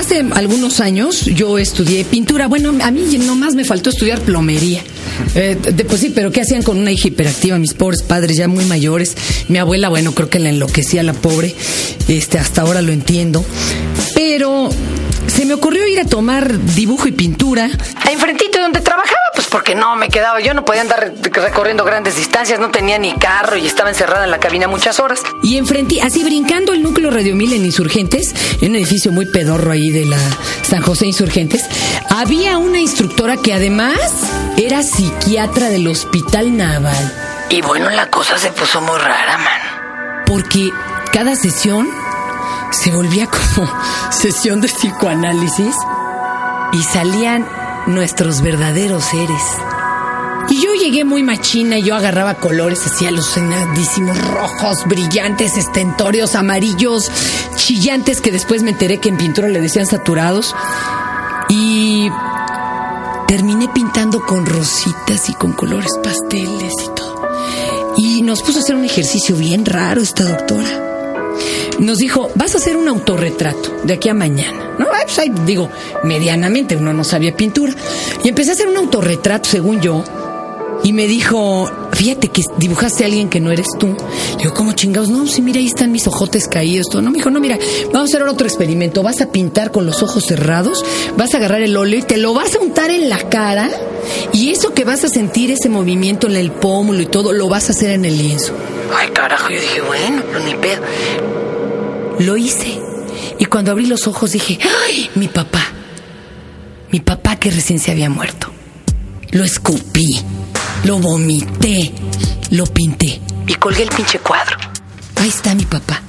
Hace algunos años yo estudié pintura. Bueno, a mí nomás me faltó estudiar plomería. Eh, de, pues sí, pero ¿qué hacían con una hija hiperactiva? Mis pobres padres ya muy mayores. Mi abuela, bueno, creo que la enloquecía la pobre. Este, hasta ahora lo entiendo. Pero se me ocurrió ir a tomar dibujo y pintura enfrentito de donde trabajaba, porque no me quedaba, yo no podía andar recorriendo grandes distancias, no tenía ni carro y estaba encerrada en la cabina muchas horas. Y enfrentí, así brincando el núcleo Radio Mil en Insurgentes, en un edificio muy pedorro ahí de la San José Insurgentes, había una instructora que además era psiquiatra del Hospital Naval. Y bueno, la cosa se puso muy rara, man. Porque cada sesión se volvía como sesión de psicoanálisis y salían nuestros verdaderos seres. Y yo llegué muy machina y yo agarraba colores así alucinadísimos, rojos, brillantes, estentóreos, amarillos, chillantes, que después me enteré que en pintura le decían saturados. Y terminé pintando con rositas y con colores pasteles y todo. Y nos puso a hacer un ejercicio bien raro esta doctora nos dijo, vas a hacer un autorretrato de aquí a mañana. No, pues digo, medianamente, uno no sabía pintura. Y empecé a hacer un autorretrato, según yo, y me dijo, fíjate que dibujaste a alguien que no eres tú. Digo, ¿cómo chingados? No, sí, mira, ahí están mis ojotes caídos. Todo. No, me dijo, no, mira, vamos a hacer otro experimento. Vas a pintar con los ojos cerrados, vas a agarrar el óleo y te lo vas a untar en la cara. Y eso que vas a sentir, ese movimiento en el pómulo y todo, lo vas a hacer en el lienzo. Ay, carajo, yo dije, bueno, pero ni pedo. Lo hice. Y cuando abrí los ojos dije, ¡ay! Mi papá. Mi papá que recién se había muerto. Lo escupí, lo vomité, lo pinté y colgué el pinche cuadro. Ahí está mi papá.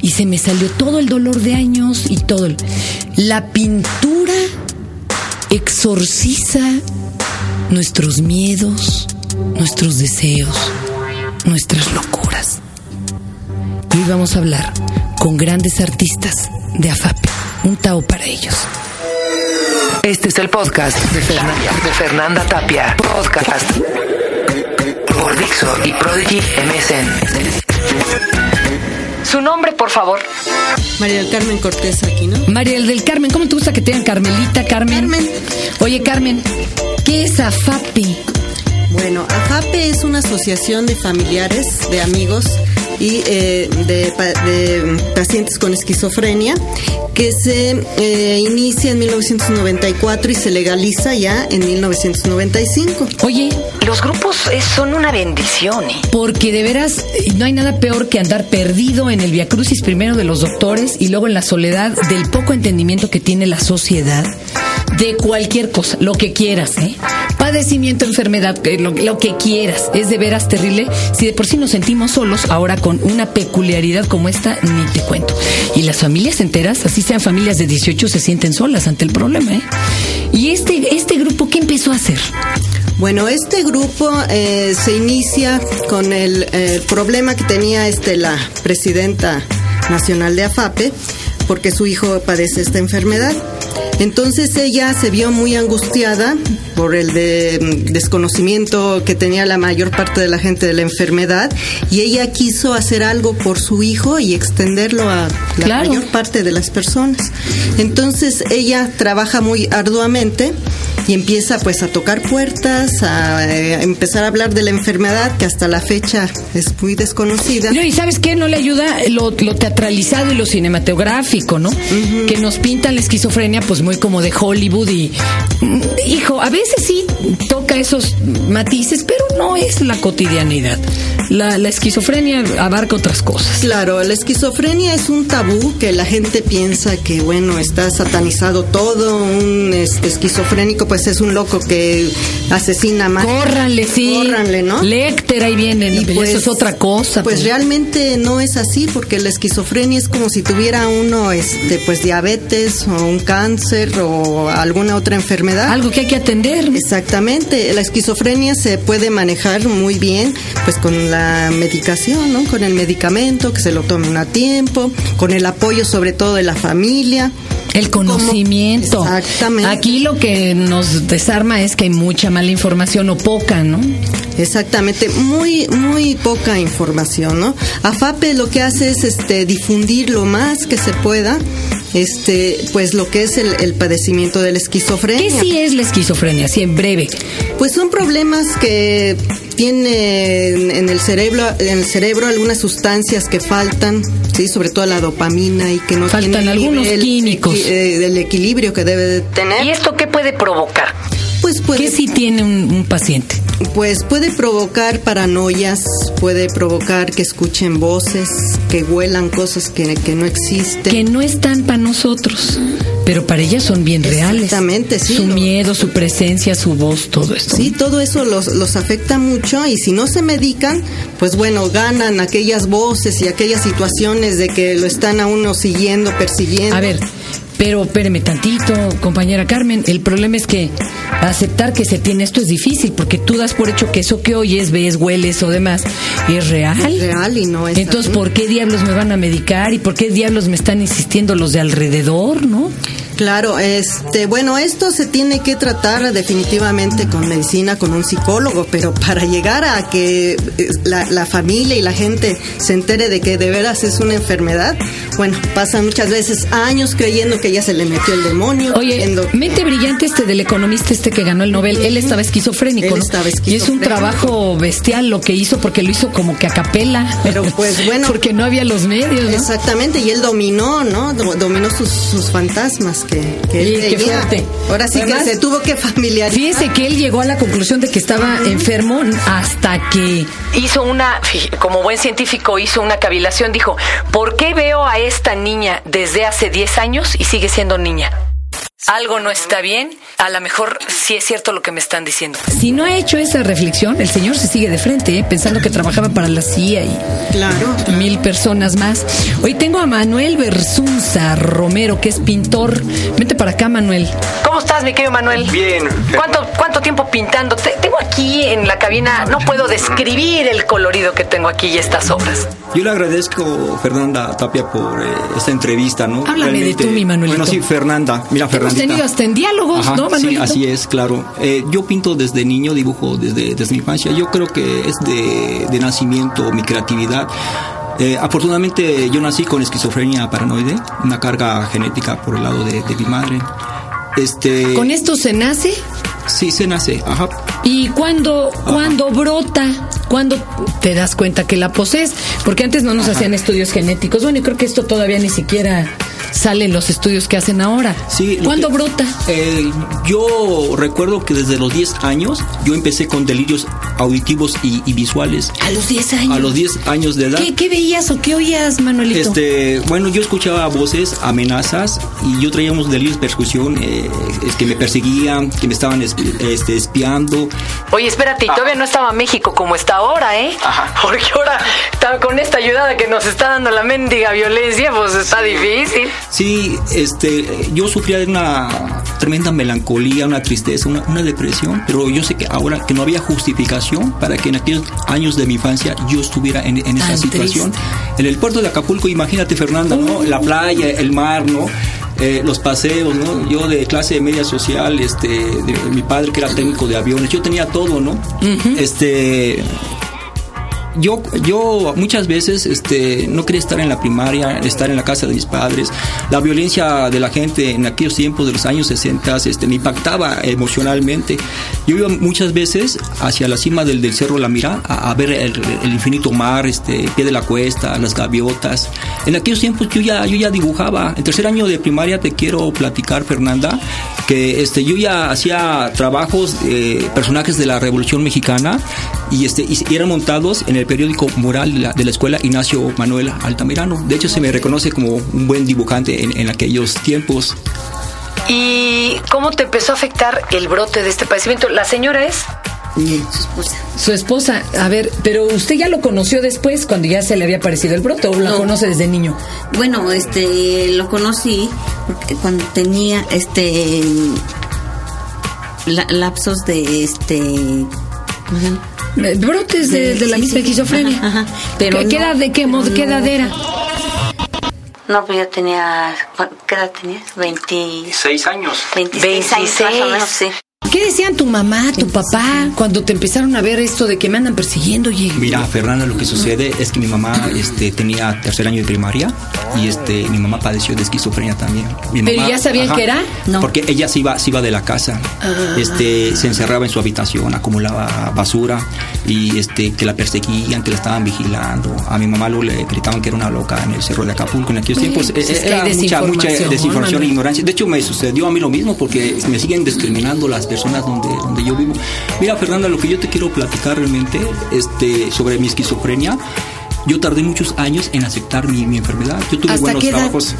Y se me salió todo el dolor de años y todo. La pintura exorciza nuestros miedos, nuestros deseos, nuestras locuras. Y hoy vamos a hablar con grandes artistas de AFAP. Un Tao para ellos. Este es el podcast de Fernanda, de Fernanda Tapia. Podcast por Dixo y Prodigy MSN. Su nombre, por favor. María del Carmen Cortés aquí, ¿no? María del Carmen, ¿cómo te gusta que te digan Carmelita, Carmen? Carmen. Oye, Carmen, ¿qué es AFAPE? Bueno, AFAPE es una asociación de familiares, de amigos y eh, de, pacientes con esquizofrenia que se eh, inicia en 1994 y se legaliza ya en 1995. Oye, los grupos son una bendición, ¿eh? Porque de veras no hay nada peor que andar perdido en el viacrucis primero de los doctores y luego en la soledad del poco entendimiento que tiene la sociedad de cualquier cosa, lo que quieras, ¿eh? Padecimiento, enfermedad, eh, lo, lo, que quieras. Es de veras terrible. Si de por sí nos sentimos solos, ahora con una peculiaridad como esta, ni te cuento. Y las familias enteras, así sean familias de 18, se sienten solas ante el problema, ¿eh? Y este, este grupo, ¿qué empezó a hacer? Bueno, este grupo eh, se inicia con el eh, problema que tenía este la presidenta nacional de AFAPE, porque su hijo padece esta enfermedad. Entonces ella se vio muy angustiada por el mm, desconocimiento que tenía la mayor parte de la gente de la enfermedad y ella quiso hacer algo por su hijo y extenderlo a la mayor parte de las personas. Entonces ella trabaja muy arduamente y empieza pues a tocar puertas, a, eh, empezar a hablar de la enfermedad que hasta la fecha es muy desconocida. y sabes qué, no le ayuda lo, teatralizado y lo cinematográfico, ¿no? Que nos pintan la esquizofrenia pues muy como de Hollywood y mm, hijo, a veces sí toca esos matices, pero no es la cotidianidad. La, la esquizofrenia abarca otras cosas. Claro, la esquizofrenia es un tabú que la gente piensa que bueno, está satanizado todo, un esquizofrénico pues es un loco que asesina más. Córranle, sí. Córranle, ¿no? Lecter ahí viene, y pues, eso es otra cosa. Pues, pues, realmente no es así, porque la esquizofrenia es como si tuviera uno, este, pues diabetes o un cáncer o alguna otra enfermedad. Algo que hay que atender. Exactamente. La esquizofrenia se puede manejar muy bien, pues con la medicación, ¿no? Con el medicamento, que se lo tomen a tiempo, con el apoyo sobre todo de la familia. El conocimiento. Exactamente. Aquí lo que nos desarma es que hay mucha mala información o poca, ¿no? Exactamente, muy muy poca información, ¿no? AFAPE lo que hace es este difundir lo más que se pueda este, pues lo que es el, el padecimiento de la esquizofrenia. ¿Qué sí es la esquizofrenia? Así en breve. Pues son problemas que tienen en el cerebro, en el cerebro algunas sustancias que faltan, sí, sobre todo la dopamina y que no Faltan tiene algunos nivel químicos. eh, del equilibrio que debe de tener. ¿Y esto qué puede provocar? Pues puede, ¿Qué sí tiene un, un paciente? pues puede provocar paranoias, puede provocar que escuchen voces, que huelan cosas que, que no existen. Que no están para nosotros, pero para ellas son bien reales. Exactamente, sí, Su lo- miedo, su presencia, su voz, todo esto. Sí, todo eso los, los afecta mucho y si no se medican, pues bueno, ganan aquellas voces y aquellas situaciones de que lo están a uno siguiendo, persiguiendo. A ver, pero espéreme tantito, compañera Carmen. El problema es que aceptar que se tiene esto es difícil, porque tú das por hecho que eso que oyes, ves, hueles o demás es real. Es real y no es Entonces, así. ¿por qué diablos me van a medicar y por qué diablos me están insistiendo los de alrededor, no? Claro, este, bueno, esto se tiene que tratar definitivamente con medicina, con un psicólogo, pero para llegar a que eh, la, la familia y la gente se entere de que de veras es una enfermedad, bueno, pasan muchas veces años creyendo que ya se le metió el demonio. Oye, creyendo- mente brillante este del economista este que ganó el Nobel, él estaba esquizofrénico, Él ¿no? estaba Y es un esquizofrénico. trabajo bestial lo que hizo porque lo hizo como que a capela. Pero, pues, bueno. porque no había los medios, ¿no? Exactamente, y él dominó, ¿no? Do- Dominó sus, sus fantasmas que, que él Sí, qué fuerte. Ahora sí Además, que se tuvo que familiarizar. Fíjese que él llegó a la conclusión de que estaba enfermo hasta que Hizo una, como buen científico, hizo una cavilación, dijo, ¿por qué veo a esta niña desde hace 10 años y sigue siendo niña? Algo no está bien, a lo mejor sí es cierto lo que me están diciendo. si no ha hecho esa reflexión, el señor se sigue de frente, ¿eh? pensando que trabajaba para la CIA y Claro. mil personas más. Hoy tengo a Manuel Bersunza Romero, que es pintor. Vente para acá, Manuel. ¿Cómo estás, mi querido Manuel? Bien. ¿Cuánto, cuánto tiempo pintando? Te- tengo aquí en la cabina, no puedo describir el colorido que tengo aquí y estas obras. Yo le agradezco, Fernanda Tapia, por eh, esta entrevista, ¿no? Háblame de tú, mi Manuelito. Bueno, sí, Fernanda. Mira, Hemos Fernandita. Tenido hasta en diálogos, Ajá, ¿no, Sí, Manuelito? así es, claro. Eh, yo pinto desde niño, dibujo desde, desde mi infancia. Yo creo que es de, de nacimiento mi creatividad. Eh, afortunadamente yo nací con esquizofrenia paranoide, una carga genética por el lado de, de mi madre. Este, Con esto se nace sí, se nace, ajá. y cuando, cuando brota, cuando te das cuenta que la posees, porque antes no nos hacían estudios genéticos. Bueno, y creo que esto todavía ni siquiera sale en los estudios que hacen ahora. Sí, ¿Cuándo que- brota? Eh, yo recuerdo que desde los 10 años yo empecé con delirios auditivos y, y visuales. A los 10 años. A los 10 años de edad. ¿Qué, qué veías o qué oías, Manuelito? Este, bueno, yo escuchaba voces, amenazas y yo traía unos delirios de persecución, eh, es que me perseguían, que me estaban es- este, espiando. Oye, espérate, y todavía no estaba México como está ahora, ¿eh? Porque ahora, con esta ayudada que nos está dando la mendiga violencia, pues está difícil. Sí, este, yo sufría de una tremenda melancolía, una tristeza, una, una depresión, pero yo sé que ahora que no había justificación para que en aquellos años de mi infancia yo estuviera en, en esa situación. triste. En el puerto de Acapulco, imagínate Fernanda, ¿no? La playa, el mar, ¿no? Eh, los paseos, ¿no? Yo de clase media social, este, de, mi padre que era técnico de aviones, yo tenía todo, ¿no? Este, yo, yo muchas veces este, no quería estar en la primaria, estar en la casa de mis padres. La violencia de la gente en aquellos tiempos de los años 60 este, me impactaba emocionalmente. Yo iba muchas veces hacia la cima del, del Cerro La Mira a, a ver el, el infinito mar, este, pie de la cuesta, las gaviotas. En aquellos tiempos yo ya, yo ya dibujaba. En tercer año de primaria te quiero platicar, Fernanda, que este, yo ya hacía trabajos, eh, personajes de la Revolución Mexicana y, este, y eran montados en el periódico Moral de la, de la escuela Ignacio Manuel Altamirano. De hecho, se me reconoce como un buen dibujante en, en aquellos tiempos. ¿Y cómo te empezó a afectar el brote de este padecimiento? ¿La señora es? Su esposa, a ver, pero usted ya lo conoció después, cuando ya se le había aparecido el brote, o la No. conoce desde niño. Bueno, este, lo conocí porque cuando tenía este la- lapsos de este ¿cómo se llama? Brotes de, de la sí, misma sí. esquizofrenia. Ajá, ajá. Pero ¿Qué, qué no- edad de qué, mod- qué edad era? No, pues yo tenía ¿cu- ¿qué edad tenías? 20, Seis años. 26 años más o menos, sí. ¿Qué decían tu mamá, tu papá, cuando te empezaron a ver esto de que me andan persiguiendo? Oye? Mira, Fernanda, lo que sucede es que mi mamá este, tenía tercer año de primaria y este, mi mamá padeció de esquizofrenia también. Mi ¿Pero mamá- ya sabían ajá, que era? No. Porque ella se iba, se iba de la casa, Ah. este, se encerraba en su habitación, acumulaba basura y este, que la perseguían, que la estaban vigilando. A mi mamá luego le gritaban que era una loca en el cerro de Acapulco en aquellos tiempos. pues era hay mucha, mucha desinformación, e ignorancia. De hecho, me sucedió a mí lo mismo porque me siguen discriminando las personas donde, donde yo vivo. Mira, Fernanda, lo que yo te quiero platicar realmente este, sobre mi esquizofrenia, yo tardé muchos años en aceptar mi, mi enfermedad. Yo tuve ¿Hasta buenos edad? trabajos.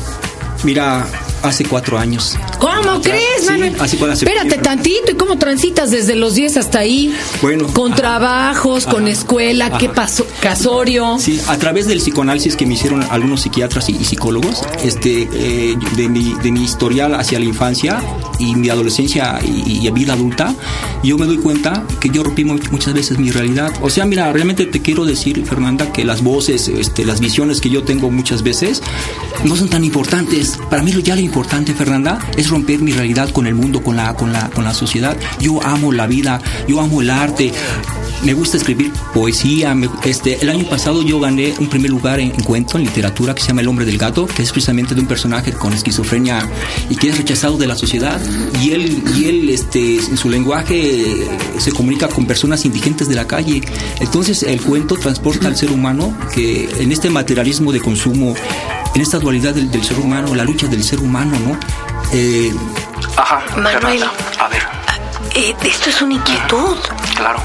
Mira, hace cuatro años. ¿Cómo crees, sí, Manuel? así la Espérate tantito, ¿y cómo transitas desde los 10 hasta ahí? Bueno, Con ajá. trabajos, con Ajá. escuela, ¿qué pasó? Casorio. Sí, a través del psicoanálisis que me hicieron algunos psiquiatras y, y psicólogos, este, eh, de, mi, de mi historial hacia la infancia y mi adolescencia y, y vida adulta, yo me doy cuenta que yo rompí mu- muchas veces mi realidad. O sea, mira, realmente te quiero decir, Fernanda, que las voces, este, las visiones que yo tengo muchas veces no son tan importantes. Para mí ya lo importante, Fernanda, es romper mi realidad con el mundo, con la, con la, con la sociedad. Yo amo la vida, yo amo el arte. Me gusta escribir poesía. este, el año pasado yo gané un primer lugar en, en cuento, en literatura, que se llama El hombre del gato, que es precisamente de un personaje con esquizofrenia y que es rechazado de la sociedad. Y él, y él este, en su lenguaje eh, se comunica con personas indigentes de la calle. Entonces el cuento transporta al ser humano que en este materialismo de consumo, en esta dualidad del, del ser humano, la lucha del ser humano, ¿no? Eh, Ajá, Manuel. A ver, Eh, esto es una inquietud. claro.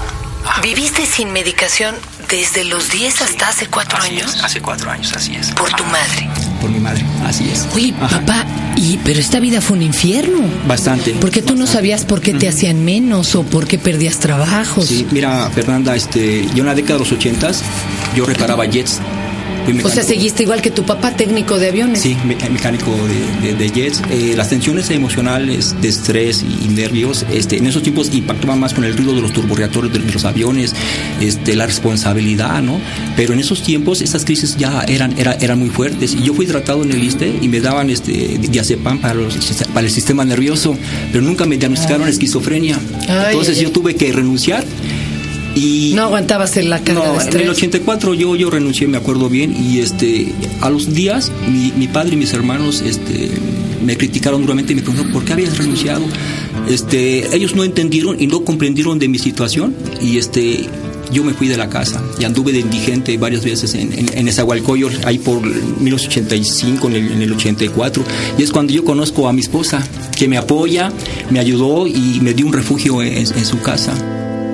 ¿Viviste sin medicación desde los 10 hasta hace 4 Así años? es, hace cuatro años, así es. Por tu madre. Por mi madre, así es. Oye, Ajá. papá, y, pero esta vida fue un infierno. Bastante. Porque tú no sabías por qué te hacían menos o por qué perdías trabajos. Sí, mira, Fernanda, este, yo en la década de los ochentas, yo reparaba jets. O sea, seguiste igual que tu papá, técnico de aviones. Sí, me- mecánico de, de- de jets. Eh, las tensiones emocionales de estrés y, nervios, este, en esos tiempos impactaban más con el ruido de los turborreactores de, los aviones, este, la responsabilidad, ¿no? Pero en esos tiempos esas crisis ya eran, era- eran muy fuertes. Y yo fui tratado en el ISTE y me daban este, diazepam para, los- para el sistema nervioso, pero nunca me diagnosticaron esquizofrenia. Ay, Entonces ay, yo ay. tuve que renunciar. Y No aguantabas en la carga no, de en estrés. el 84 yo, yo renuncié, me acuerdo bien, y este, a los días mi, mi padre y mis hermanos este, me criticaron duramente y me preguntaron por qué habías renunciado. Este, ellos no entendieron y no comprendieron de mi situación y este, yo me fui de la casa y anduve de indigente varias veces en, en, en Esahualcoyol, ahí por 1985, en el, en el 84, y es cuando yo conozco a mi esposa, que me apoya, me ayudó y me dio un refugio en- en su casa.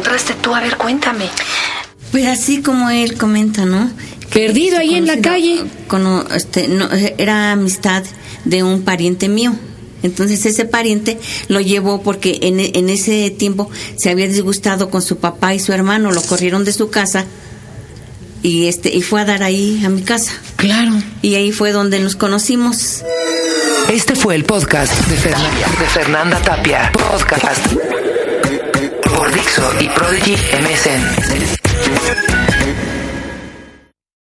encontraste tú? A ver, cuéntame. Pues así como él comenta, ¿no? Perdido ahí en la calle. cono- este, no, era amistad de un pariente mío. Entonces ese pariente lo llevó porque en, en ese tiempo se había disgustado con su papá y su hermano, lo corrieron de su casa y este y fue a dar ahí a mi casa. Claro. Y ahí fue donde nos conocimos. Este fue el podcast de Fernanda, de Fernanda Tapia. Podcast Dixo y Prodigy MSN.